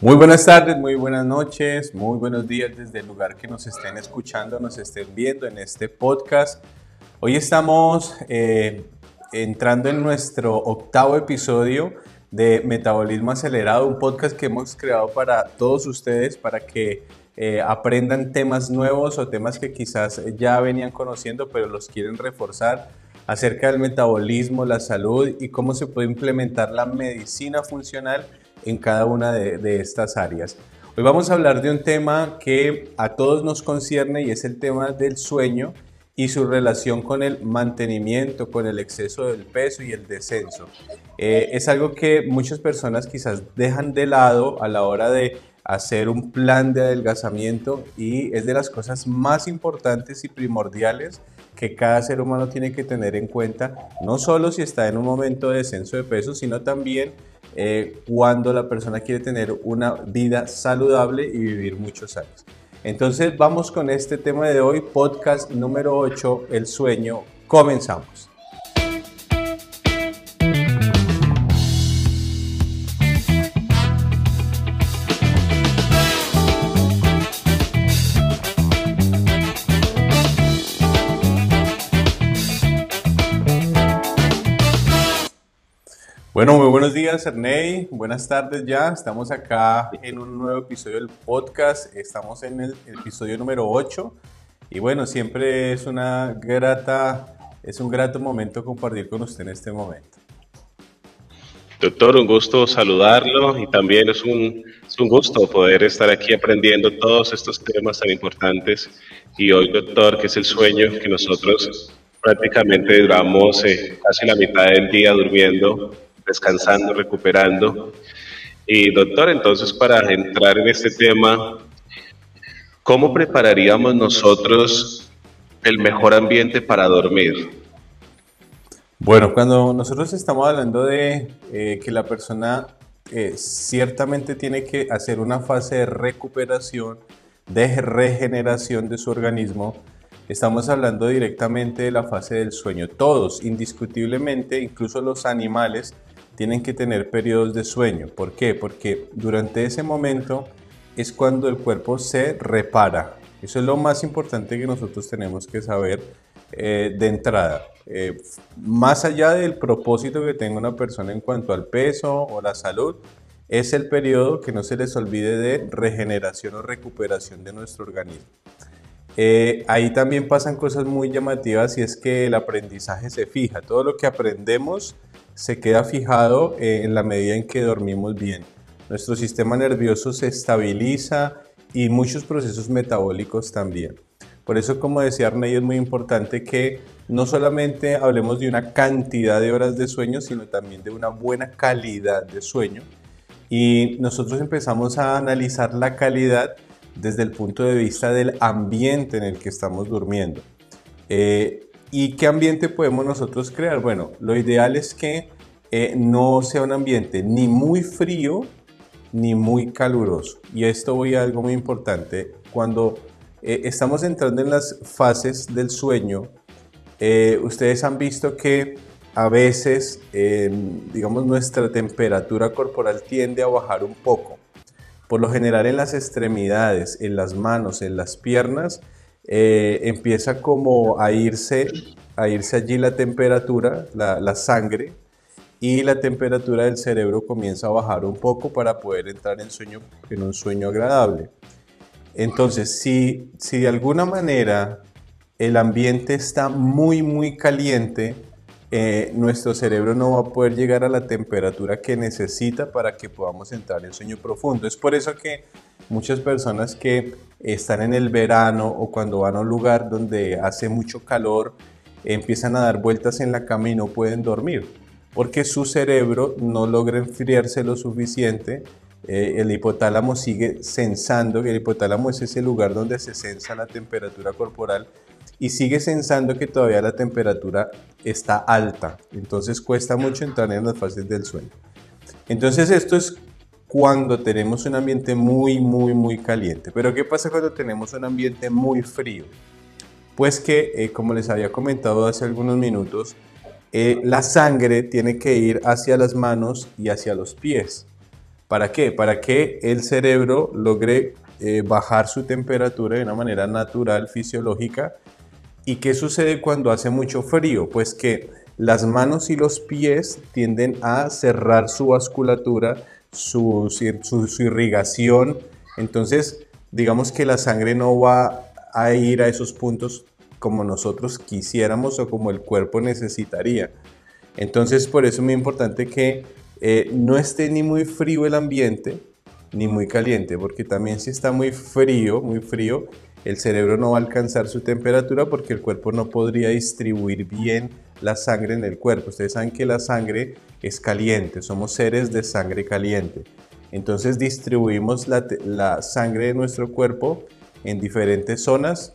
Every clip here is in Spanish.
Muy buenas tardes, muy buenas noches, muy buenos días desde el lugar que nos estén escuchando, nos estén viendo en este podcast. Hoy estamos eh, entrando en nuestro octavo episodio de Metabolismo Acelerado, un podcast que hemos creado para todos ustedes, para que eh, aprendan temas nuevos o temas que quizás ya venían conociendo, pero los quieren reforzar acerca del metabolismo, la salud y cómo se puede implementar la medicina funcional en cada una de, estas áreas. Hoy vamos a hablar de un tema que a todos nos concierne y es el tema del sueño y su relación con el mantenimiento, con el exceso del peso y el descenso. Eh, es algo que muchas personas quizás dejan de lado a la hora de hacer un plan de adelgazamiento y es de las cosas más importantes y primordiales que cada ser humano tiene que tener en cuenta, no solo si está en un momento de descenso de peso, sino también eh, cuando la persona quiere tener una vida saludable y vivir muchos años. Entonces vamos con este tema de hoy, podcast número 8, el sueño. Comenzamos. Bueno, muy buenos días, Ernei. Buenas tardes ya. Estamos acá en un nuevo episodio del podcast. Estamos en el episodio número 8. Y bueno, siempre es una grata, es un grato momento compartir con usted en este momento. Doctor, un gusto saludarlo y también es un, es un gusto poder estar aquí aprendiendo todos estos temas tan importantes. Y hoy, doctor, que es el sueño que nosotros prácticamente duramos eh, casi la mitad del día durmiendo descansando, recuperando. Y doctor, entonces para entrar en este tema, ¿cómo prepararíamos nosotros el mejor ambiente para dormir? Bueno, cuando nosotros estamos hablando de eh, que la persona eh, ciertamente tiene que hacer una fase de recuperación, de regeneración de su organismo, estamos hablando directamente de la fase del sueño. Todos, indiscutiblemente, incluso los animales, tienen que tener periodos de sueño. ¿Por qué? Porque durante ese momento es cuando el cuerpo se repara. Eso es lo más importante que nosotros tenemos que saber eh, de entrada. Eh, más allá del propósito que tenga una persona en cuanto al peso o la salud, es el periodo que no se les olvide de regeneración o recuperación de nuestro organismo. Eh, ahí también pasan cosas muy llamativas y es que el aprendizaje se fija. Todo lo que aprendemos se queda fijado eh, en la medida en que dormimos bien. Nuestro sistema nervioso se estabiliza y muchos procesos metabólicos también. Por eso, como decía Arney, es muy importante que no solamente hablemos de una cantidad de horas de sueño, sino también de una buena calidad de sueño. Y nosotros empezamos a analizar la calidad desde el punto de vista del ambiente en el que estamos durmiendo. Eh, ¿Y qué ambiente podemos nosotros crear? Bueno, lo ideal es que eh, no sea un ambiente ni muy frío ni muy caluroso. Y esto voy a algo muy importante. Cuando eh, estamos entrando en las fases del sueño, eh, ustedes han visto que a veces, digamos, nuestra temperatura corporal tiende a bajar un poco. Por lo general en las extremidades, en las manos, en las piernas, eh, empieza como a irse, a irse allí la temperatura, la, sangre, y la temperatura del cerebro comienza a bajar un poco para poder entrar en, sueño, en un sueño agradable. Entonces, si, si de alguna manera el ambiente está muy, muy caliente, eh, nuestro cerebro no va a poder llegar a la temperatura que necesita para que podamos entrar en sueño profundo. Es por eso que muchas personas que están en el verano o cuando van a un lugar donde hace mucho calor, empiezan a dar vueltas en la cama y no pueden dormir, porque su cerebro no logra enfriarse lo suficiente. Eh, el hipotálamo sigue sensando, que el hipotálamo es ese lugar donde se sensa la temperatura corporal y sigue sensando que todavía la temperatura está alta. Entonces cuesta mucho entrar en las fases del sueño. Entonces esto es cuando tenemos un ambiente muy, muy, muy caliente. Pero ¿qué pasa cuando tenemos un ambiente muy frío? Pues que, eh, como les había comentado hace algunos minutos, eh, la sangre tiene que ir hacia las manos y hacia los pies. ¿Para qué? Para que el cerebro logre eh, bajar su temperatura de una manera natural, fisiológica. ¿Y qué sucede cuando hace mucho frío? Pues que las manos y los pies tienden a cerrar su vasculatura, su, su irrigación. Entonces, digamos que la sangre no va a ir a esos puntos como nosotros quisiéramos o como el cuerpo necesitaría. Entonces, por eso es muy importante que eh, no esté ni muy frío el ambiente, ni muy caliente, porque también si está muy frío, muy frío, el cerebro no va a alcanzar su temperatura porque el cuerpo no podría distribuir bien la sangre en el cuerpo. Ustedes saben que la sangre es caliente, somos seres de sangre caliente. Entonces distribuimos la, la sangre de nuestro cuerpo en diferentes zonas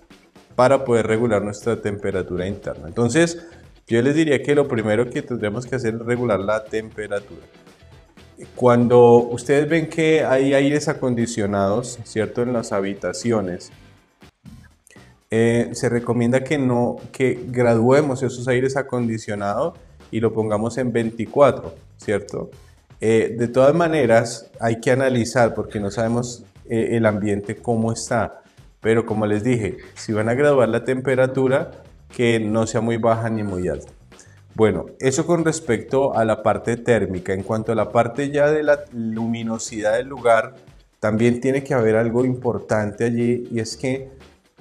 para poder regular nuestra temperatura interna. Entonces, yo les diría que lo primero que tendremos que hacer es regular la temperatura. Cuando ustedes ven que hay aires acondicionados, ¿cierto? En las habitaciones, eh, se recomienda que no, que graduemos esos aires acondicionados y lo pongamos en 24, ¿cierto? Eh, de todas maneras, hay que analizar porque no sabemos eh, el ambiente cómo está. Pero como les dije, si van a graduar la temperatura, que no sea muy baja ni muy alta. Bueno, eso con respecto a la parte térmica. En cuanto a la parte ya de la luminosidad del lugar, también tiene que haber algo importante allí y es que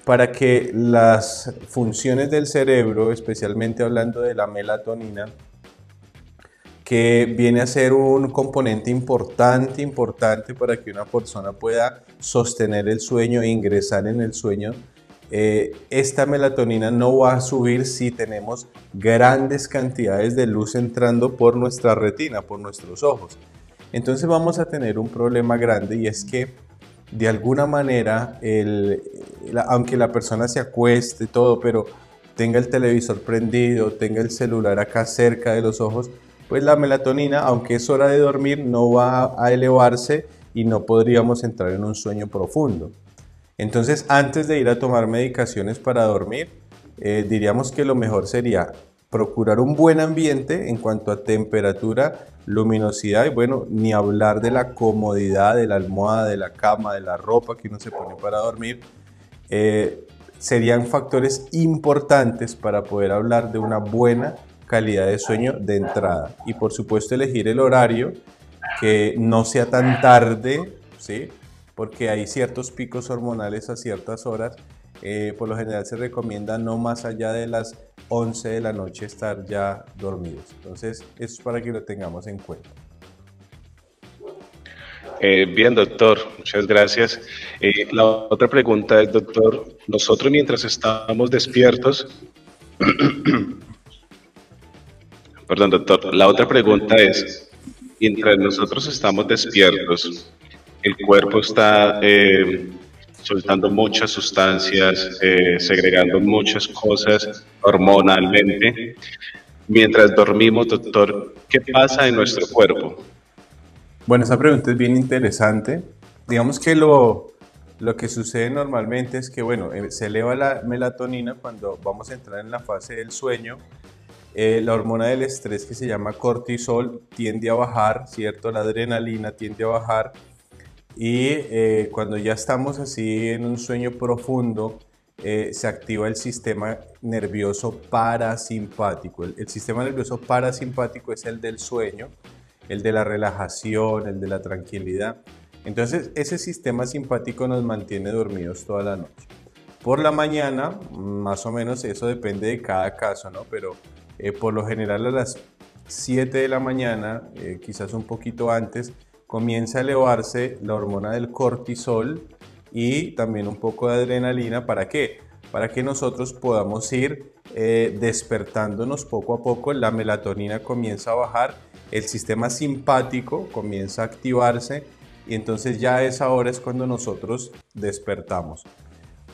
para que las funciones del cerebro, especialmente hablando de la melatonina, que viene a ser un componente importante, importante para que una persona pueda sostener el sueño e ingresar en el sueño. Eh, esta melatonina no va a subir si tenemos grandes cantidades de luz entrando por nuestra retina, por nuestros ojos. Entonces vamos a tener un problema grande y es que de alguna manera, aunque la persona se acueste, todo, pero tenga el televisor prendido, tenga el celular acá cerca de los ojos, pues la melatonina, aunque es hora de dormir, no va a elevarse y no podríamos entrar en un sueño profundo. Entonces, antes de ir a tomar medicaciones para dormir, eh, diríamos que lo mejor sería procurar un buen ambiente en cuanto a temperatura, luminosidad y bueno, ni hablar de la comodidad de la almohada, de la cama, de la ropa que uno se pone para dormir. Eh, serían factores importantes para poder hablar de una buena calidad de sueño de entrada. Y por supuesto elegir el horario que no sea tan tarde, ¿sí? porque hay ciertos picos hormonales a ciertas horas. Eh, por lo general se recomienda no más allá de las 11 de la noche estar ya dormidos. Entonces, eso es para que lo tengamos en cuenta. Eh, bien, doctor, muchas gracias. Eh, la otra pregunta es, doctor, nosotros mientras estamos despiertos, Perdón, doctor. La otra pregunta es, mientras nosotros estamos despiertos, el cuerpo está soltando muchas sustancias, eh, segregando muchas cosas hormonalmente. Mientras dormimos, doctor, ¿qué pasa en nuestro cuerpo? Bueno, esa pregunta es bien interesante. Digamos que lo, lo que sucede normalmente es que, bueno, eh, se eleva la melatonina cuando vamos a entrar en la fase del sueño eh, la hormona del estrés que se llama cortisol tiende a bajar, ¿cierto? La adrenalina tiende a bajar y eh, cuando ya estamos así en un sueño profundo, eh, se activa el sistema nervioso parasimpático. El, sistema nervioso parasimpático es el del sueño, el de la relajación, el de la tranquilidad. Entonces, ese sistema simpático nos mantiene dormidos toda la noche. Por la mañana, más o menos, eso depende de cada caso, ¿no? Pero eh, por lo general a las 7 de la mañana, eh, quizás un poquito antes, comienza a elevarse la hormona del cortisol y también un poco de adrenalina. ¿Para qué? Para que nosotros podamos ir eh, despertándonos poco a poco. La melatonina comienza a bajar, el sistema simpático comienza a activarse y entonces ya a esa hora es cuando nosotros despertamos.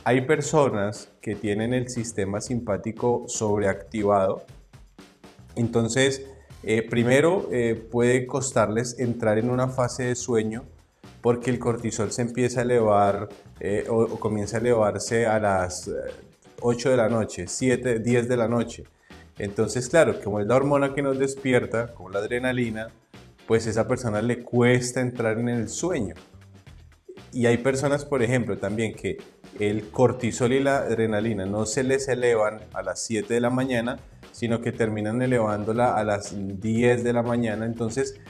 Hay personas que tienen el sistema simpático sobreactivado, entonces, eh, primero eh, puede costarles entrar en una fase de sueño porque el cortisol se empieza a elevar eh, o, comienza a elevarse a las 8 de la noche, 7, 10 de la noche. Entonces, claro, como es la hormona que nos despierta, como la adrenalina, pues esa persona le cuesta entrar en el sueño. Y hay personas, por ejemplo, también que el cortisol y la adrenalina no se les elevan a las 7 de la mañana, sino que terminan elevándola a las 10 de la mañana. Entonces,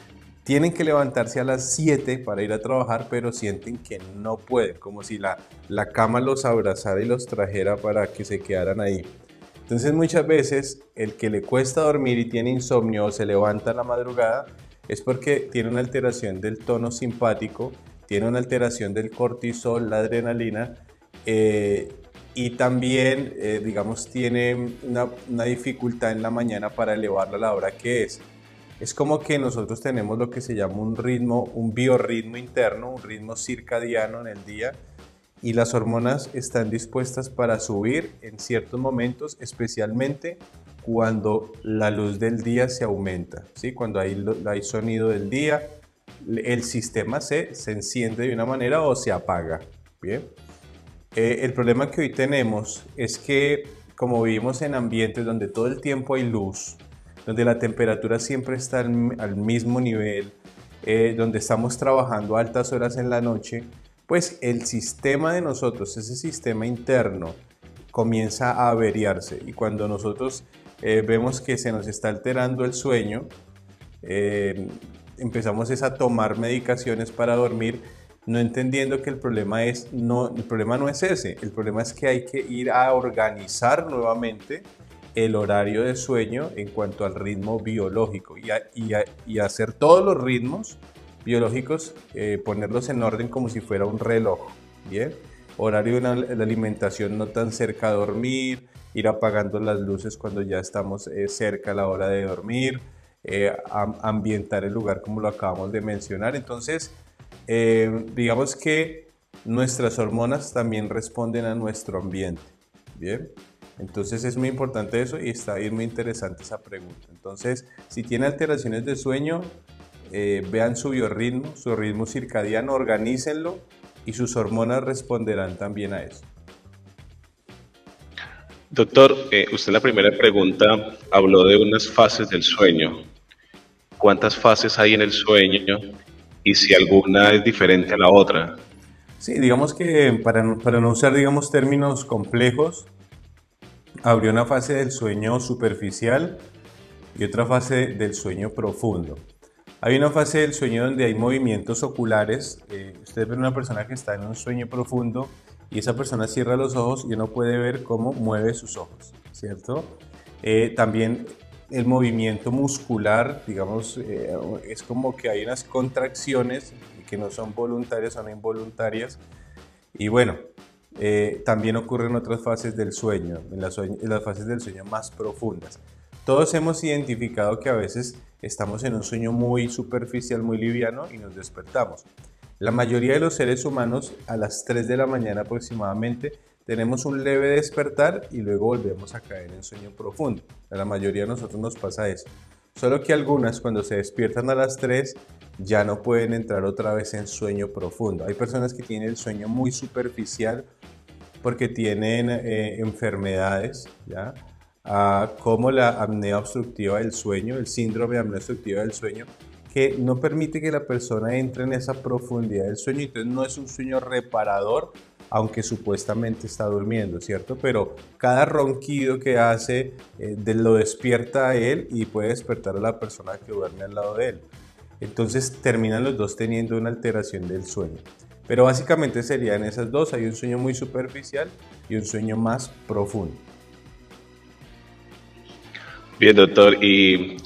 tienen que levantarse a las 7 para ir a trabajar, pero sienten que no pueden, como si la, la cama los abrazara y los trajera para que se quedaran ahí. Entonces muchas veces el que le cuesta dormir y tiene insomnio o se levanta a la madrugada es porque tiene una alteración del tono simpático, tiene una alteración del cortisol, la adrenalina, eh, y también, eh, digamos, tiene una, dificultad en la mañana para elevarla a la hora que es. Es como que nosotros tenemos lo que se llama un ritmo, un biorritmo interno, un ritmo circadiano en el día, y las hormonas están dispuestas para subir en ciertos momentos, especialmente cuando la luz del día se aumenta, ¿sí? cuando hay, hay sonido del día, el sistema se, se enciende de una manera o se apaga. Bien. Eh, el problema que hoy tenemos es que como vivimos en ambientes donde todo el tiempo hay luz, donde la temperatura siempre está al, mismo nivel, eh, donde estamos trabajando altas horas en la noche, pues el sistema de nosotros, ese sistema interno, comienza a averiarse. Y cuando nosotros eh, vemos que se nos está alterando el sueño, empezamos a tomar medicaciones para dormir, no entendiendo que el problema, es, no, el problema no es ese, el problema es que hay que ir a organizar nuevamente el horario de sueño en cuanto al ritmo biológico y, y, hacer todos los ritmos biológicos, eh, ponerlos en orden como si fuera un reloj, ¿bien? Horario de la alimentación no tan cerca a dormir, ir apagando las luces cuando ya estamos eh, cerca a la hora de dormir, eh, ambientar el lugar como lo acabamos de mencionar. Entonces, eh, digamos que nuestras hormonas también responden a nuestro ambiente. Bien, entonces es muy importante eso y está ahí muy interesante esa pregunta. Entonces, si tiene alteraciones de sueño, eh, vean su biorritmo, su ritmo circadiano, organícenlo y sus hormonas responderán también a eso. Doctor, eh, usted la primera pregunta habló de unas fases del sueño. ¿Cuántas fases hay en el sueño y si alguna es diferente a la otra. Sí, digamos que para, para no usar, digamos, términos complejos, habría una fase del sueño superficial y otra fase del sueño profundo. Hay una fase del sueño donde hay movimientos oculares. Eh, usted ve una persona que está en un sueño profundo y esa persona cierra los ojos y uno puede ver cómo mueve sus ojos, ¿cierto? Eh, también el movimiento muscular, digamos, eh, es como que hay unas contracciones que no son voluntarias, son involuntarias. Y bueno, eh, también ocurren otras fases del sueño, en las, en las fases del sueño más profundas. Todos hemos identificado que a veces estamos en un sueño muy superficial, muy liviano y nos despertamos. La mayoría de los seres humanos a las 3 de la mañana aproximadamente tenemos un leve despertar y luego volvemos a caer en sueño profundo. A la mayoría de nosotros nos pasa eso. Solo que algunas cuando se despiertan a las 3 ya no pueden entrar otra vez en sueño profundo. Hay personas que tienen el sueño muy superficial porque tienen eh, enfermedades, ¿ya? Ah, como la apnea obstructiva del sueño, el síndrome de apnea obstructiva del sueño, que no permite que la persona entre en esa profundidad del sueño. Entonces no es un sueño reparador, aunque supuestamente está durmiendo, ¿cierto? Pero cada ronquido que hace eh, lo despierta a él y puede despertar a la persona que duerme al lado de él. Entonces terminan los dos teniendo una alteración del sueño. Pero básicamente serían esas dos, hay un sueño muy superficial y un sueño más profundo. Bien, doctor, y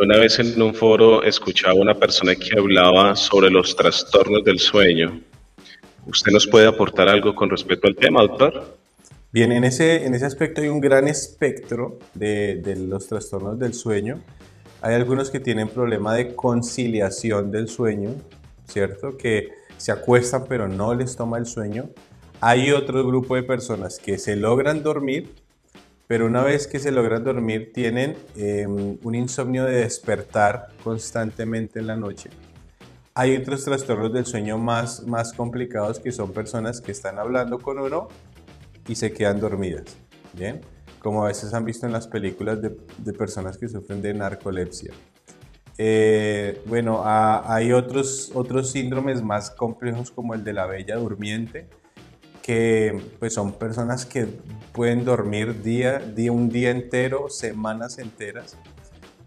una vez en un foro escuchaba una persona que hablaba sobre los trastornos del sueño ¿Usted nos puede aportar algo con respecto al tema, doctor? Bien, en ese, en ese aspecto hay un gran espectro de, de los trastornos del sueño. Hay algunos que tienen problema de conciliación del sueño, ¿cierto? Que se acuestan pero no les toma el sueño. Hay otro grupo de personas que se logran dormir, pero una vez que se logran dormir tienen em, un insomnio de despertar constantemente en la noche. Hay otros trastornos del sueño más, más complicados que son personas que están hablando con uno y se quedan dormidas, ¿bien? Como a veces han visto en las películas de, de personas que sufren de narcolepsia. Eh, bueno, hay otros, otros síndromes más complejos como el de la bella durmiente, que pues son personas que pueden dormir día, día un día entero, semanas enteras.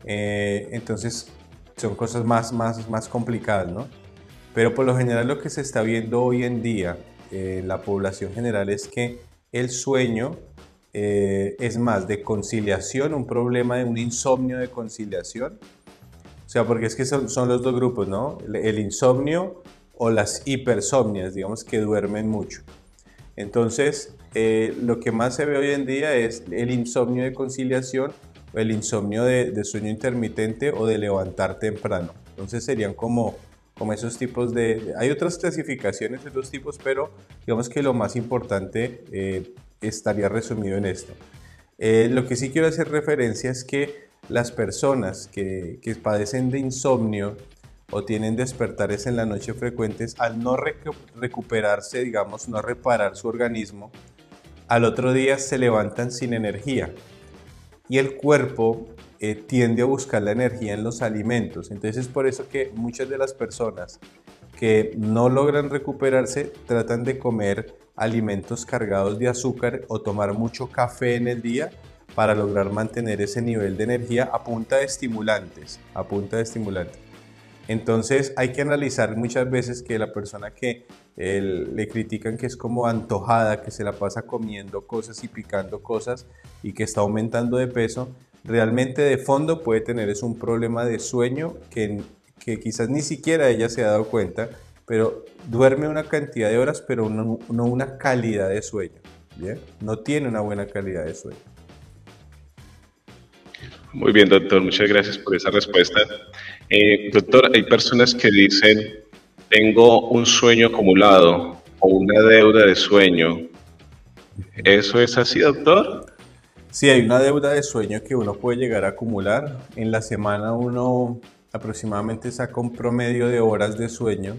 Eh, entonces son cosas más, más, más complicadas, ¿no? Pero por lo general lo que se está viendo hoy en día en la población general es que el sueño eh, es más de conciliación, un problema de un insomnio de conciliación. O sea, porque es que son, son los dos grupos, ¿no? El insomnio o las hipersomnias, digamos que duermen mucho. Entonces, eh, lo que más se ve hoy en día es el insomnio de conciliación el insomnio de, sueño intermitente o de levantar temprano. Entonces serían como, como esos tipos de... Hay otras clasificaciones de los tipos, pero digamos que lo más importante eh, estaría resumido en esto. Eh, lo que sí quiero hacer referencia es que las personas que, que padecen de insomnio o tienen despertares en la noche frecuentes, al no recuperarse, digamos, no reparar su organismo, al otro día se levantan sin energía. Y el cuerpo eh, tiende a buscar la energía en los alimentos. Entonces es por eso que muchas de las personas que no logran recuperarse tratan de comer alimentos cargados de azúcar o tomar mucho café en el día para lograr mantener ese nivel de energía a punta de estimulantes, a punta de estimulantes. Entonces hay que analizar muchas veces que la persona que le critican que es como antojada, que se la pasa comiendo cosas y picando cosas y que está aumentando de peso, realmente de fondo puede tener es un problema de sueño que, que quizás ni siquiera ella se ha dado cuenta, pero duerme una cantidad de horas, pero no, una calidad de sueño. ¿bien? No tiene una buena calidad de sueño. Muy bien, doctor, muchas gracias por esa respuesta. Eh, doctor, hay personas que dicen, tengo un sueño acumulado o una deuda de sueño. ¿Eso es así, doctor? Sí, hay una deuda de sueño que uno puede llegar a acumular. En la semana uno aproximadamente saca un promedio de horas de sueño.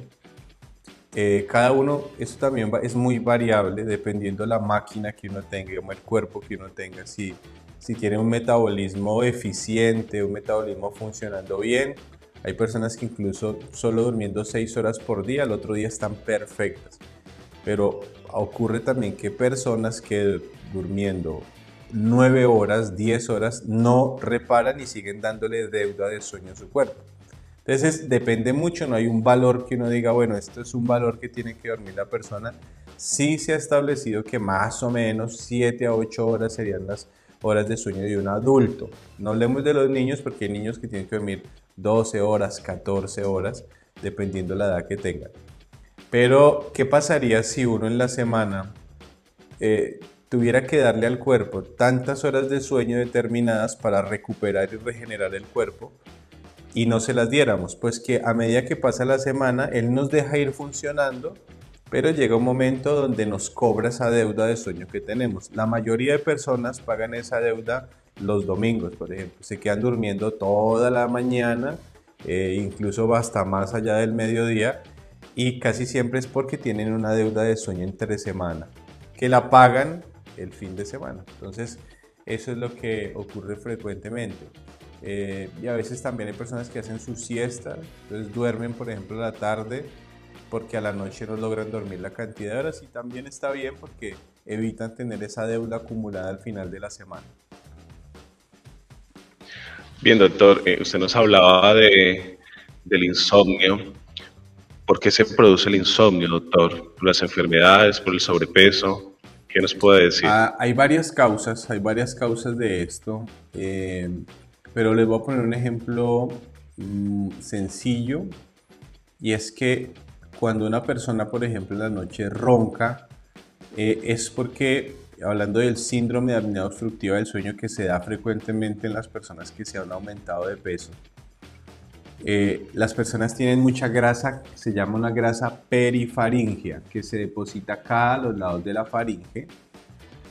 Eh, cada uno, eso también es muy variable dependiendo de la máquina que uno tenga, el cuerpo que uno tenga. Si, si tiene un metabolismo eficiente, un metabolismo funcionando bien, hay personas que incluso solo durmiendo 6 horas por día, al otro día están perfectas. Pero ocurre también que personas que durmiendo 9 horas, 10 horas, no reparan y siguen dándole deuda de sueño a su cuerpo. Entonces depende mucho, no hay un valor que uno diga, bueno, esto es un valor que tiene que dormir la persona. Sí se ha establecido que más o menos 7 a 8 horas serían las horas de sueño de un adulto. No hablemos de los niños porque hay niños que tienen que dormir 12 horas, 14 horas, dependiendo la edad que tengan. Pero, ¿qué pasaría si uno en la semana eh, tuviera que darle al cuerpo tantas horas de sueño determinadas para recuperar y regenerar el cuerpo y no se las diéramos? Pues que a medida que pasa la semana, él nos deja ir funcionando, pero llega un momento donde nos cobra esa deuda de sueño que tenemos. La mayoría de personas pagan esa deuda los domingos, por ejemplo. Se quedan durmiendo toda la mañana, eh, incluso hasta más allá del mediodía, y casi siempre es porque tienen una deuda de sueño entre semana, que la pagan el fin de semana. Entonces, eso es lo que ocurre frecuentemente. Eh, y a veces también hay personas que hacen su siesta, entonces duermen, por ejemplo, la tarde porque a la noche no logran dormir la cantidad de horas y también está bien porque evitan tener esa deuda acumulada al final de la semana. Bien, doctor, eh, usted nos hablaba de, del insomnio. ¿Por qué se produce el insomnio, doctor? ¿Por las enfermedades, por el sobrepeso? ¿Qué nos puede decir? Ah, hay varias causas, hay varias causas de esto, eh, pero les voy a poner un ejemplo mm, sencillo y es que cuando una persona, por ejemplo, en la noche ronca, eh, es porque, hablando del síndrome de apnea obstructiva del sueño que se da frecuentemente en las personas que se han aumentado de peso, eh, las personas tienen mucha grasa, se llama una grasa perifaringia, que se deposita acá a los lados de la faringe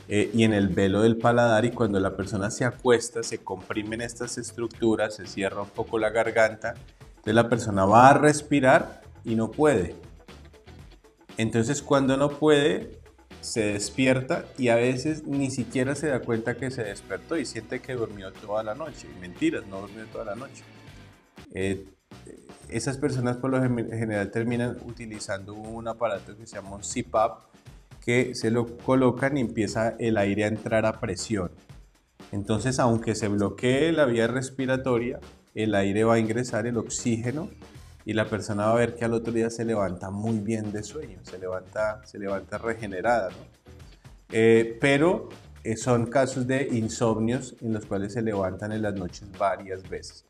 eh, y en el velo del paladar y cuando la persona se acuesta se comprimen estas estructuras, se cierra un poco la garganta, entonces la persona va a respirar y no puede. Entonces cuando no puede, se despierta y a veces ni siquiera se da cuenta que se despertó y siente que durmió toda la noche. Mentiras, no durmió toda la noche. Eh, esas personas por lo general terminan utilizando un aparato que se llama un CPAP, que se lo colocan y empieza el aire a entrar a presión. Entonces, aunque se bloquee la vía respiratoria, el aire va a ingresar el oxígeno y la persona va a ver que al otro día se levanta muy bien de sueño, se levanta, se levanta regenerada. Eh, pero eh, son casos de insomnios en los cuales se levantan en las noches varias veces.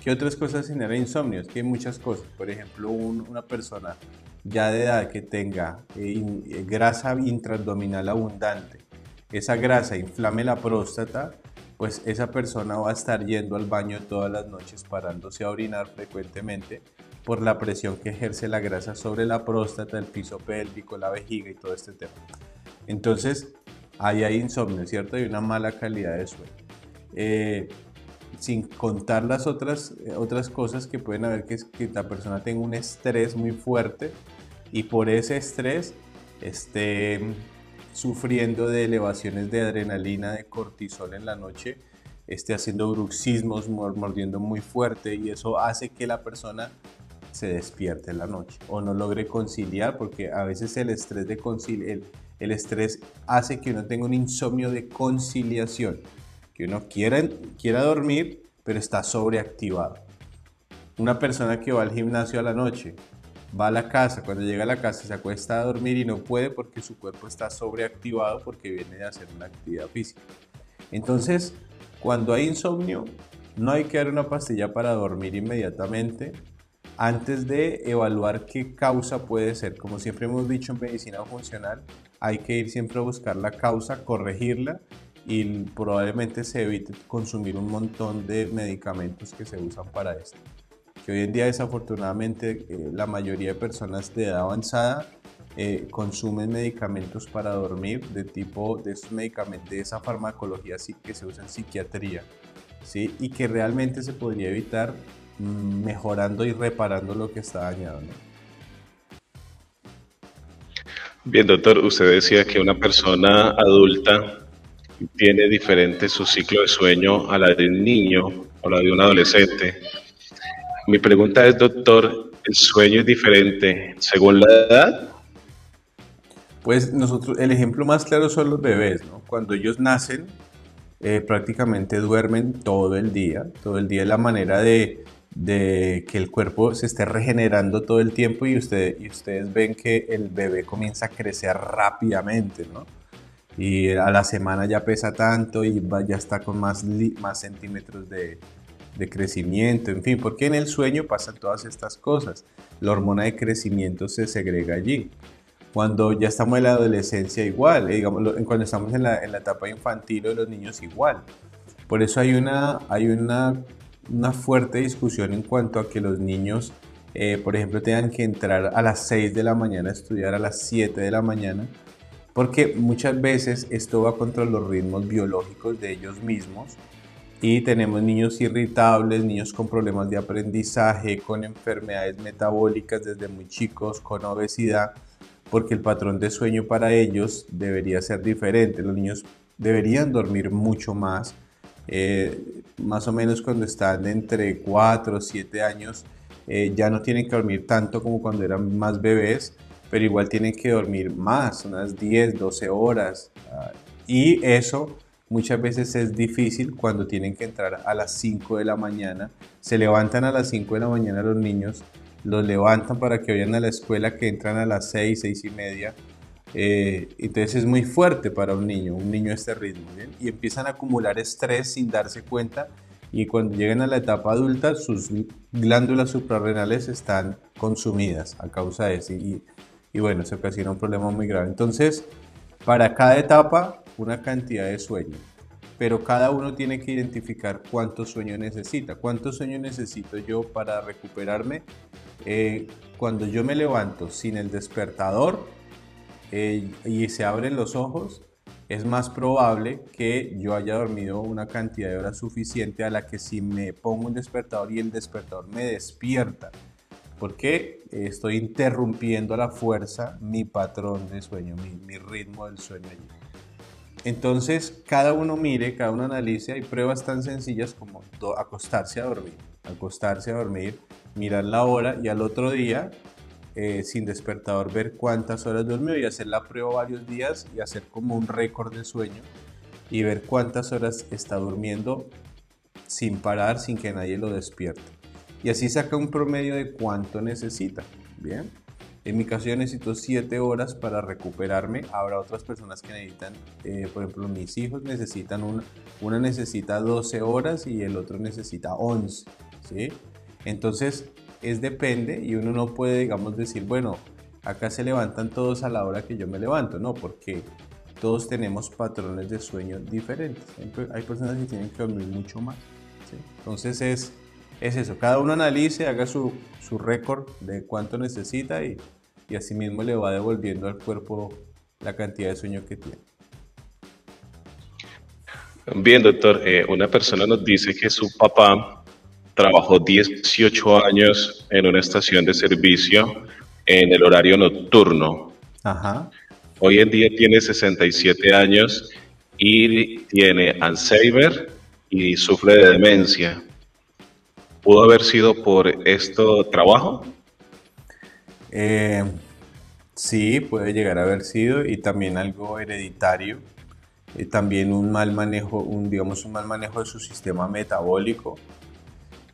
¿Qué otras cosas generan insomnios? Que hay muchas cosas. Por ejemplo, una persona ya de edad que tenga eh, eh, grasa intraabdominal abundante, esa grasa inflame la próstata, pues esa persona va a estar yendo al baño todas las noches parándose a orinar frecuentemente por la presión que ejerce la grasa sobre la próstata, el piso pélvico, la vejiga y todo este tema. Entonces, ahí hay insomnio, ¿cierto? Hay una mala calidad de sueño. Eh, sin contar las otras, eh, otras cosas que pueden haber, que es que la persona tenga un estrés muy fuerte y por ese estrés esté sufriendo de elevaciones de adrenalina, de cortisol en la noche, esté haciendo bruxismos, mordiendo muy fuerte y eso hace que la persona se despierte en la noche o no logre conciliar porque a veces el estrés de el, el estrés hace que uno tenga un insomnio de conciliación que uno quiera, quiera dormir, pero está sobreactivado. Una persona que va al gimnasio a la noche, va a la casa, cuando llega a la casa se acuesta a dormir y no puede porque su cuerpo está sobreactivado porque viene de hacer una actividad física. Entonces, cuando hay insomnio, no hay que dar una pastilla para dormir inmediatamente antes de evaluar qué causa puede ser. Como siempre hemos dicho en medicina funcional, hay que ir siempre a buscar la causa, corregirla y probablemente se evite consumir un montón de medicamentos que se usan para esto. Que hoy en día desafortunadamente eh, la mayoría de personas de edad avanzada eh, consumen medicamentos para dormir de tipo de esos medicamentos, de esa farmacología que se usa en psiquiatría, ¿sí? y que realmente se podría evitar mm, mejorando y reparando lo que está dañado. Bien, doctor, usted decía que una persona adulta tiene diferente su ciclo de sueño a la de un niño o la de un adolescente. Mi pregunta es, doctor, ¿el sueño es diferente según la edad? Pues nosotros, el ejemplo más claro son los bebés, ¿no? Cuando ellos nacen, eh, prácticamente duermen todo el día, todo el día es la manera de, de, que el cuerpo se esté regenerando todo el tiempo y, usted, y ustedes ven que el bebé comienza a crecer rápidamente, ¿no? Y a la semana ya pesa tanto y ya está con más, más centímetros de, de crecimiento, en fin, porque en el sueño pasan todas estas cosas. La hormona de crecimiento se segrega allí. Cuando ya estamos en la adolescencia igual, eh, digamos, cuando estamos en la, en la etapa infantil de los niños igual. Por eso hay una, hay una, una fuerte discusión en cuanto a que los niños, eh, por ejemplo, tengan que entrar a las 6 de la mañana a estudiar a las 7 de la mañana porque muchas veces esto va contra los ritmos biológicos de ellos mismos y tenemos niños irritables, niños con problemas de aprendizaje, con enfermedades metabólicas desde muy chicos, con obesidad, porque el patrón de sueño para ellos debería ser diferente. Los niños deberían dormir mucho más, eh, más o menos cuando están entre 4 o 7 años, eh, ya no tienen que dormir tanto como cuando eran más bebés pero igual tienen que dormir más, unas 10, 12 horas. Ah, y eso muchas veces es difícil cuando tienen que entrar a las 5 de la mañana. Se levantan a las 5 de la mañana los niños, los levantan para que vayan a la escuela, que entran a las 6, 6 y media. Eh, entonces es muy fuerte para un niño, un niño a este ritmo, y empiezan a acumular estrés sin darse cuenta y cuando llegan a la etapa adulta sus glándulas suprarrenales están consumidas a causa de eso y bueno, se ocasiona un problema muy grave. Entonces, para cada etapa, una cantidad de sueño, pero cada uno tiene que identificar cuánto sueño necesita. ¿Cuánto sueño necesito yo para recuperarme? Eh, cuando yo me levanto sin el despertador eh, y se abren los ojos, es más probable que yo haya dormido una cantidad de horas suficiente a la que si me pongo un despertador y el despertador me despierta porque estoy interrumpiendo a la fuerza mi patrón de sueño, mi, ritmo del sueño allí. Entonces, cada uno mire, cada uno analice, hay pruebas tan sencillas como acostarse a dormir. acostarse a dormir, mirar la hora y al otro día, eh, sin despertador, ver cuántas horas durmió y hacer la prueba varios días y hacer como un récord de sueño y ver cuántas horas está durmiendo sin parar, sin que nadie lo despierte. Y así saca un promedio de cuánto necesita. Bien. En mi caso yo necesito 7 horas para recuperarme. Habrá otras personas que necesitan, eh, por ejemplo, mis hijos necesitan una, una necesita 12 horas y el otro necesita 11. ¿sí? Entonces, es depende y uno no puede, digamos, decir, bueno, acá se levantan todos a la hora que yo me levanto, no, porque todos tenemos patrones de sueño diferentes. Hay personas que tienen que dormir mucho más. Entonces es es eso, cada uno analice, haga su, su récord de cuánto necesita y, y así mismo le va devolviendo al cuerpo la cantidad de sueño que tiene. Bien, doctor, eh, una persona nos dice que su papá trabajó 18 años en una estación de servicio en el horario nocturno. Ajá. Hoy en día tiene 67 años y tiene Alzheimer y sufre de demencia. ¿Pudo haber sido por esto trabajo? Eh, sí, puede llegar a haber sido y también algo hereditario. y también un mal manejo, un, digamos, un mal manejo de su sistema metabólico.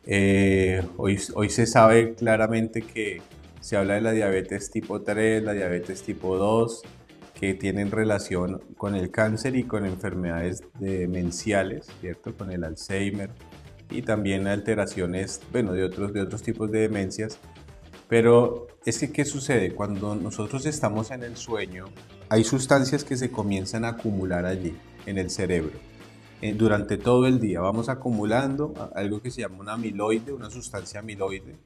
Eh, hoy, hoy se sabe claramente que se habla de la diabetes tipo 3, la diabetes tipo 2, que tienen relación con el cáncer y con enfermedades demenciales, ¿cierto? Con el Alzheimer, y también alteraciones, bueno, de otros, de otros tipos de demencias. Pero es que, ¿qué sucede? Cuando nosotros estamos en el sueño, hay sustancias que se comienzan a acumular allí, en el cerebro. Eh, durante todo el día vamos acumulando algo que se llama un amiloide, una sustancia amiloide.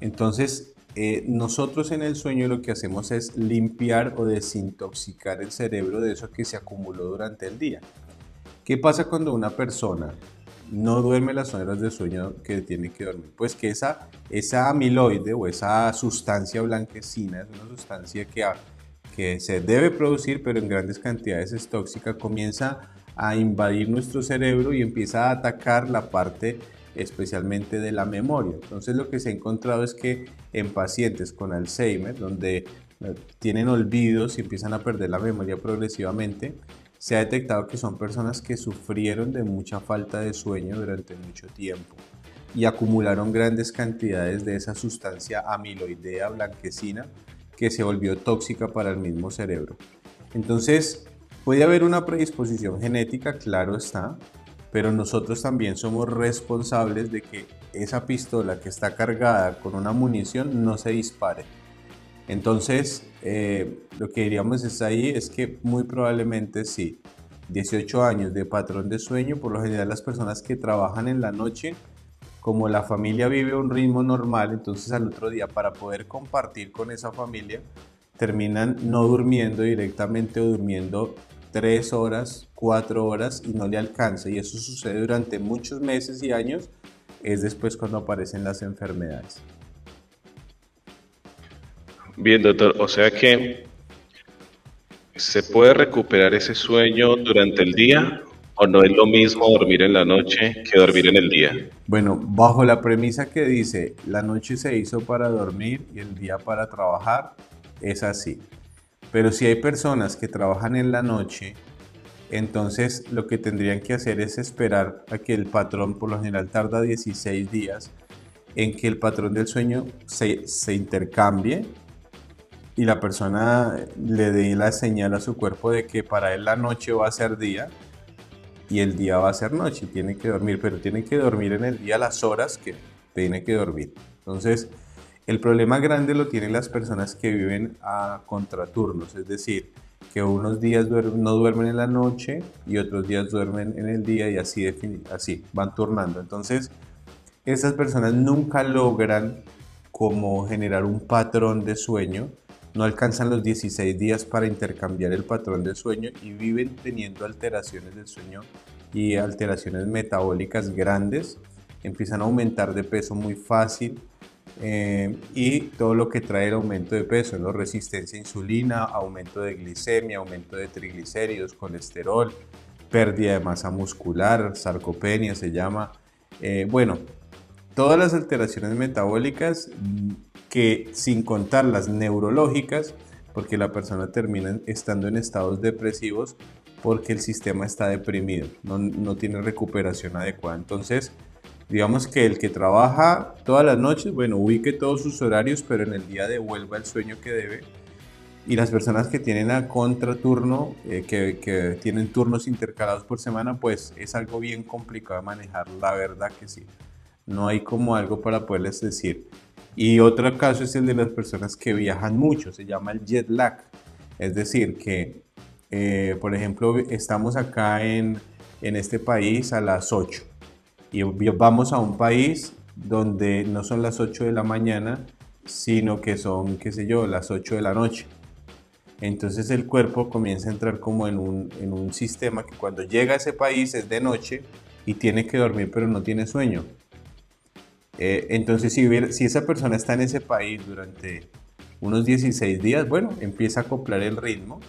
Entonces, eh, nosotros en el sueño lo que hacemos es limpiar o desintoxicar el cerebro de eso que se acumuló durante el día. ¿Qué pasa cuando una persona no duerme las horas de sueño que tiene que dormir. Pues que esa, esa amiloide o esa sustancia blanquecina es una sustancia que, que se debe producir, pero en grandes cantidades es tóxica, comienza a invadir nuestro cerebro y empieza a atacar la parte especialmente de la memoria. Entonces lo que se ha encontrado es que en pacientes con Alzheimer, donde eh, tienen olvidos y empiezan a perder la memoria progresivamente, se ha detectado que son personas que sufrieron de mucha falta de sueño durante mucho tiempo y acumularon grandes cantidades de esa sustancia amiloidea blanquecina que se volvió tóxica para el mismo cerebro. Entonces, puede haber una predisposición genética, claro está, pero nosotros también somos responsables de que esa pistola que está cargada con una munición no se dispare entonces, eh, lo que diríamos es ahí es que muy probablemente sí, 18 años de patrón de sueño, por lo general las personas que trabajan en la noche, como la familia vive un ritmo normal, entonces al otro día para poder compartir con esa familia, terminan no durmiendo directamente o durmiendo 3 horas, 4 horas y no le alcanza. Y eso sucede durante muchos meses y años, es después cuando aparecen las enfermedades. Bien, doctor, o sea que se puede recuperar ese sueño durante el día o no es lo mismo dormir en la noche que dormir en el día? Bueno, bajo la premisa que dice la noche se hizo para dormir y el día para trabajar, es así. Pero si hay personas que trabajan en la noche, entonces lo que tendrían que hacer es esperar a que el patrón, por lo general tarda 16 días, en que el patrón del sueño se, se intercambie y la persona le dé la señal a su cuerpo de que para él la noche va a ser día y el día va a ser noche, tiene que dormir, pero tiene que dormir en el día las horas que tiene que dormir. Entonces, el problema grande lo tienen las personas que viven a contraturnos, es decir, que unos días no duermen en la noche y otros días duermen en el día y así, así van turnando. Entonces, esas personas nunca logran como generar un patrón de sueño no alcanzan los 16 días para intercambiar el patrón de sueño y viven teniendo alteraciones del sueño y alteraciones metabólicas grandes, empiezan a aumentar de peso muy fácil eh, y todo lo que trae el aumento de peso, ¿no? resistencia a insulina, aumento de glicemia, aumento de triglicéridos, colesterol, pérdida de masa muscular, sarcopenia se llama. Eh, bueno, todas las alteraciones metabólicas que sin contar las neurológicas, porque la persona termina estando en estados depresivos porque el sistema está deprimido, no, no tiene recuperación adecuada. Entonces, digamos que el que trabaja todas las noches, bueno, ubique todos sus horarios, pero en el día devuelva el sueño que debe. Y las personas que tienen a contraturno, eh, que, que, tienen turnos intercalados por semana, pues es algo bien complicado de manejar, la verdad que sí. No hay como algo para poderles decir. Y otro caso es el de las personas que viajan mucho, se llama el jet lag. Es decir, que, eh, por ejemplo, estamos acá en, en este país a las 8 y vamos a un país donde no son las 8 de la mañana, sino que son, qué sé yo, las 8 de la noche. Entonces el cuerpo comienza a entrar como en un, en un sistema que cuando llega a ese país es de noche y tiene que dormir pero no tiene sueño. Eh, entonces si, esa persona está en ese país durante unos 16 días, bueno, empieza a acoplar el ritmo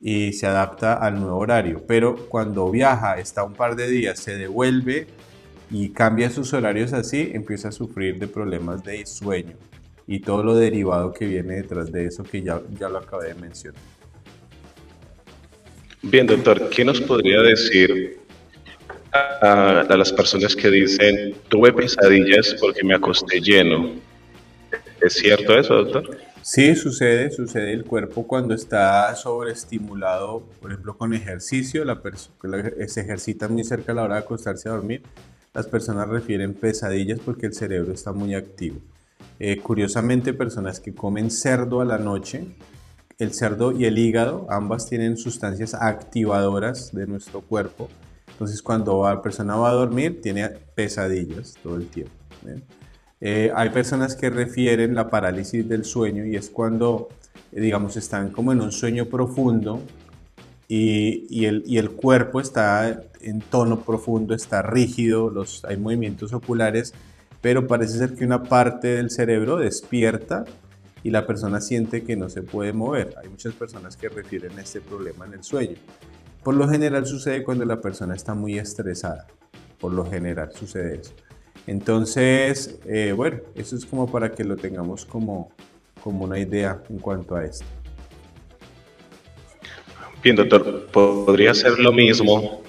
y se adapta al nuevo horario. Pero cuando viaja, está un par de días, se devuelve y cambia sus horarios así, empieza a sufrir de problemas de sueño y todo lo derivado que viene detrás de eso que ya, ya lo acabé de mencionar. Bien, doctor, ¿qué nos podría decir a, las personas que dicen, tuve pesadillas porque me acosté lleno? ¿Es cierto eso, doctor? Sí, sucede, sucede el cuerpo cuando está sobreestimulado, por ejemplo, con ejercicio, la persona se ejercita muy cerca a la hora de acostarse a dormir, las personas refieren pesadillas porque el cerebro está muy activo. Eh, curiosamente, personas que comen cerdo a la noche, el cerdo y el hígado, ambas tienen sustancias activadoras de nuestro cuerpo. Entonces, cuando la persona va a dormir, tiene pesadillas todo el tiempo. Eh, hay personas que refieren la parálisis del sueño y es cuando, eh, digamos, están como en un sueño profundo y, y, el, y, el, cuerpo está en tono profundo, está rígido, los, hay movimientos oculares, pero parece ser que una parte del cerebro despierta y la persona siente que no se puede mover. Hay muchas personas que refieren este problema en el sueño. Por lo general sucede cuando la persona está muy estresada. Por lo general sucede eso. Entonces, eh, bueno, eso es como para que lo tengamos como, como una idea en cuanto a esto. Bien, doctor, ¿podría ser lo mismo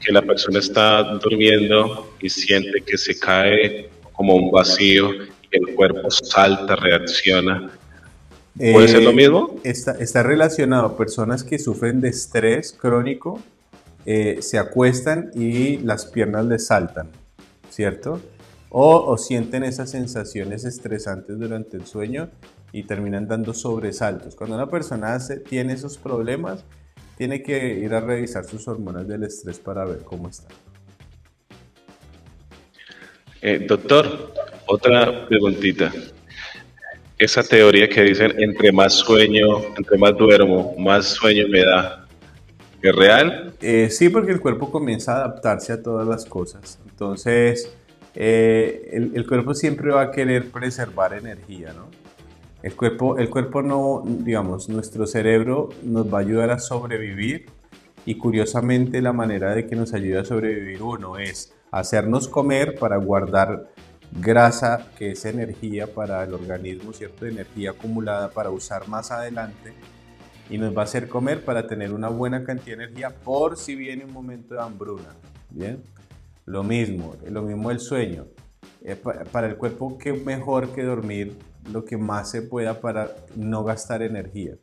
que la persona está durmiendo y siente que se cae como un vacío el cuerpo salta, reacciona? ¿Puede ser lo eh, mismo? Está, está relacionado. Personas que sufren de estrés crónico eh, se acuestan y las piernas les saltan, ¿cierto? O, o, sienten esas sensaciones estresantes durante el sueño y terminan dando sobresaltos. Cuando una persona hace, tiene esos problemas, tiene que ir a revisar sus hormonas del estrés para ver cómo están. Eh, doctor, otra preguntita. Esa teoría que dicen entre más sueño, entre más duermo, más sueño me da, ¿es real? Eh, sí, porque el cuerpo comienza a adaptarse a todas las cosas. Entonces, eh, el, el cuerpo siempre va a querer preservar energía, ¿no? El cuerpo, el cuerpo no, digamos, nuestro cerebro nos va a ayudar a sobrevivir y curiosamente la manera de que nos ayuda a sobrevivir uno es hacernos comer para guardar grasa, que es energía para el organismo, ¿cierto? Energía acumulada para usar más adelante y nos va a hacer comer para tener una buena cantidad de energía por si viene un momento de hambruna, ¿bien? Lo mismo, lo mismo el sueño. Eh, para el cuerpo, ¿qué mejor que dormir lo que más se pueda para no gastar energía.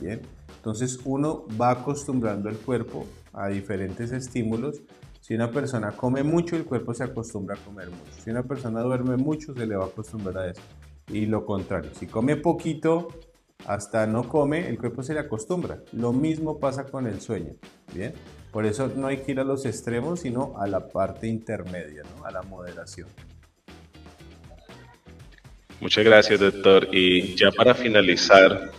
Bien, entonces uno va acostumbrando el cuerpo a diferentes estímulos. Si una persona come mucho, el cuerpo se acostumbra a comer mucho. Si una persona duerme mucho, se le va a acostumbrar a eso. Y lo contrario, si come poquito, hasta no come, el cuerpo se le acostumbra. Lo mismo pasa con el sueño. Bien, por eso no hay que ir a los extremos, sino a la parte intermedia, a la moderación. Muchas gracias, doctor. Y ya para finalizar,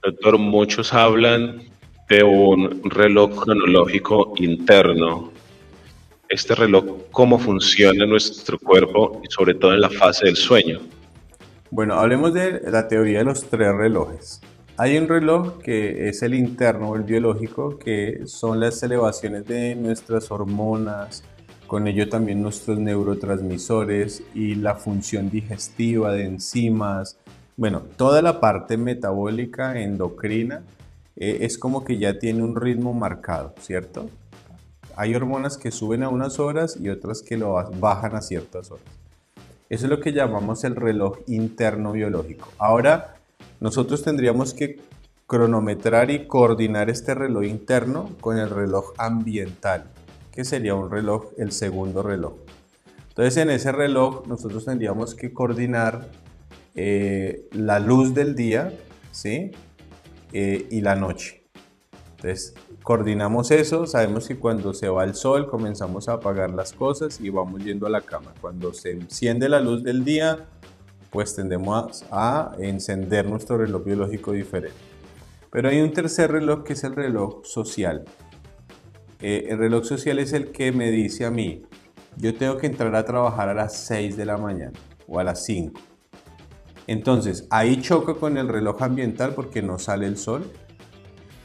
doctor, muchos hablan de un reloj cronológico interno. Este reloj, ¿cómo funciona nuestro cuerpo y sobre todo en la fase del sueño? Bueno, hablemos de la teoría de los tres relojes. Hay un reloj que es el interno o el biológico, que son las elevaciones de nuestras hormonas, con ello también nuestros neurotransmisores y la función digestiva de enzimas, bueno, toda la parte metabólica, endocrina, eh, es como que ya tiene un ritmo marcado, ¿cierto? Hay hormonas que suben a unas horas y otras que lo bajan a ciertas horas. Eso es lo que llamamos el reloj interno biológico. Ahora, nosotros tendríamos que cronometrar y coordinar este reloj interno con el reloj ambiental, que sería un reloj, el segundo reloj. Entonces en ese reloj nosotros tendríamos que coordinar eh, la luz del día ¿sí? Eh, y la noche. Entonces coordinamos eso, sabemos que cuando se va el sol comenzamos a apagar las cosas y vamos yendo a la cama. Cuando se enciende la luz del día, pues tendemos a, encender nuestro reloj biológico diferente. Pero hay un tercer reloj que es el reloj social. Eh, el reloj social es el que me dice a mí, yo tengo que entrar a trabajar a las 6 de la mañana o a las 5. Entonces, ahí choca con el reloj ambiental porque no sale el sol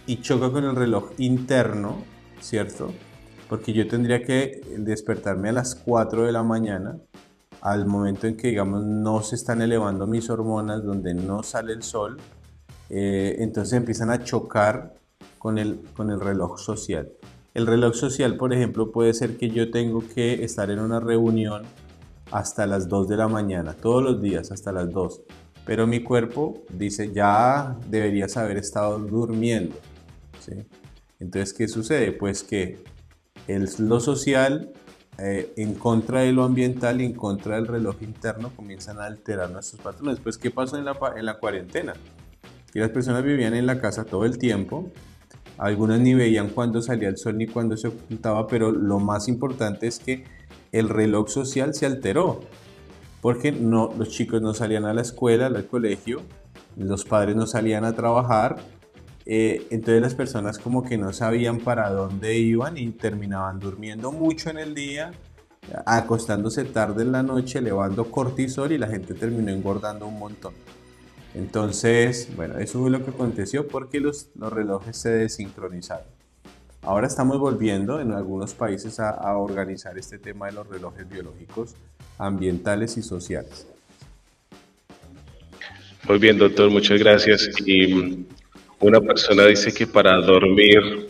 y choca con el reloj interno, ¿cierto? Porque yo tendría que despertarme a las 4 de la mañana al momento en que, digamos, no se están elevando mis hormonas, donde no sale el sol, eh, entonces empiezan a chocar con el, con el reloj social. El reloj social, por ejemplo, puede ser que yo tengo que estar en una reunión hasta las 2 de la mañana, todos los días hasta las 2. Pero mi cuerpo dice, ya deberías haber estado durmiendo. Entonces, ¿qué sucede? Pues que el, lo social eh, en contra de lo ambiental y en contra del reloj interno comienzan a alterar nuestros patrones. Pues, ¿qué pasó en la, en la cuarentena? Que las personas vivían en la casa todo el tiempo, algunas ni veían cuándo salía el sol ni cuándo se ocultaba, pero lo más importante es que el reloj social se alteró, porque no, los chicos no salían a la escuela, al colegio, los padres no salían a trabajar, eh, entonces las personas como que no sabían para dónde iban y terminaban durmiendo mucho en el día, acostándose tarde en la noche, elevando cortisol y la gente terminó engordando un montón. Entonces, bueno, eso fue lo que aconteció porque los, los relojes se desincronizaron. Ahora estamos volviendo en algunos países a, a, organizar este tema de los relojes biológicos, ambientales y sociales. Muy bien, doctor, muchas gracias. Y una persona dice que para dormir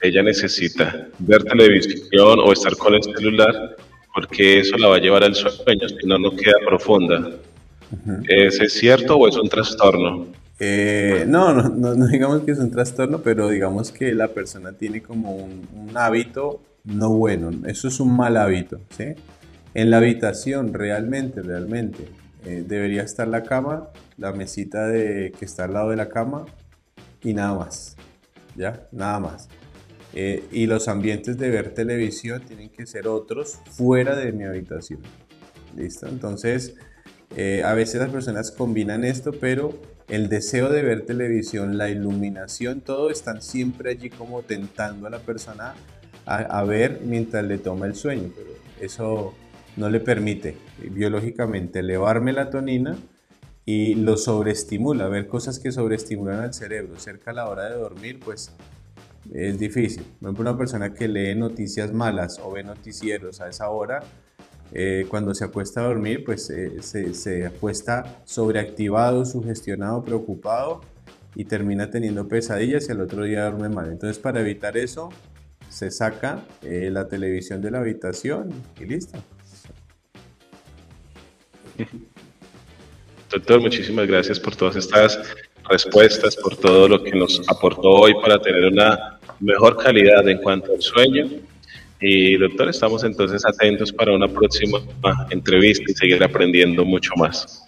ella necesita ver televisión o estar con el celular porque eso la va a llevar al sueño, si no, no queda profunda. ¿Es, ¿Es cierto o es un trastorno? Eh, no, no, no, digamos que es un trastorno, pero digamos que la persona tiene como un, un hábito no bueno. Eso es un mal hábito, ¿sí? En la habitación, realmente, realmente, eh, debería estar la cama, la mesita de, que está al lado de la cama y nada más, ¿ya? Nada más. Eh, y los ambientes de ver televisión tienen que ser otros fuera de mi habitación. ¿Listo? Entonces, eh, a veces las personas combinan esto, pero el deseo de ver televisión, la iluminación, todo están siempre allí como tentando a la persona a, ver mientras le toma el sueño, pero eso no le permite biológicamente elevar melatonina y lo sobreestimula, ver cosas que sobreestimulan al cerebro cerca a la hora de dormir, pues es difícil. Por ejemplo, una persona que lee noticias malas o ve noticieros a esa hora, eh, cuando se acuesta a dormir, pues eh, se, se, acuesta sobreactivado, sugestionado, preocupado y termina teniendo pesadillas y al otro día duerme mal. Entonces, para evitar eso, se saca eh, la televisión de la habitación y listo. Doctor, muchísimas gracias por todas estas respuestas, por todo lo que nos aportó hoy para tener una mejor calidad en cuanto al sueño y doctor, estamos entonces atentos para una próxima entrevista y seguir aprendiendo mucho más.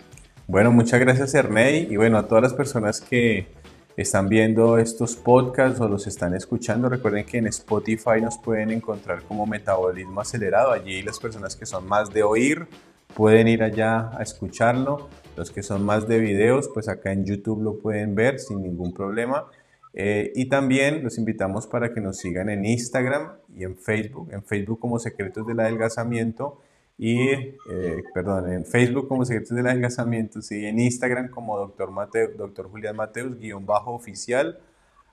Bueno, muchas gracias Ernei y bueno, a todas las personas que están viendo estos podcasts o los están escuchando, recuerden que en Spotify nos pueden encontrar como Metabolismo Acelerado. Allí las personas que son más de oír pueden ir allá a escucharlo. Los que son más de videos, pues acá en YouTube lo pueden ver sin ningún problema. Eh, y también los invitamos para que nos sigan en Instagram y en Facebook, en Facebook como Secretos del Adelgazamiento y, eh, perdón, en Facebook como Secretos del Adelgazamiento, sí, en Instagram como Dr. Mateo, Dr. Julián Mateus, guion bajo oficial,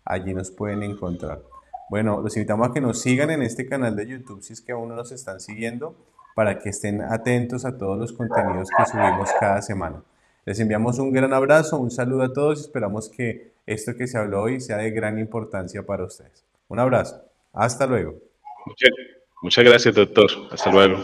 allí nos pueden encontrar. Bueno, los invitamos a que nos sigan en este canal de YouTube si es que aún no nos están siguiendo para que estén atentos a todos los contenidos que subimos cada semana. Les enviamos un gran abrazo, un saludo a todos y esperamos que esto que se habló hoy sea de gran importancia para ustedes. Un abrazo. Hasta luego. Muchas, muchas gracias, doctor. Hasta luego.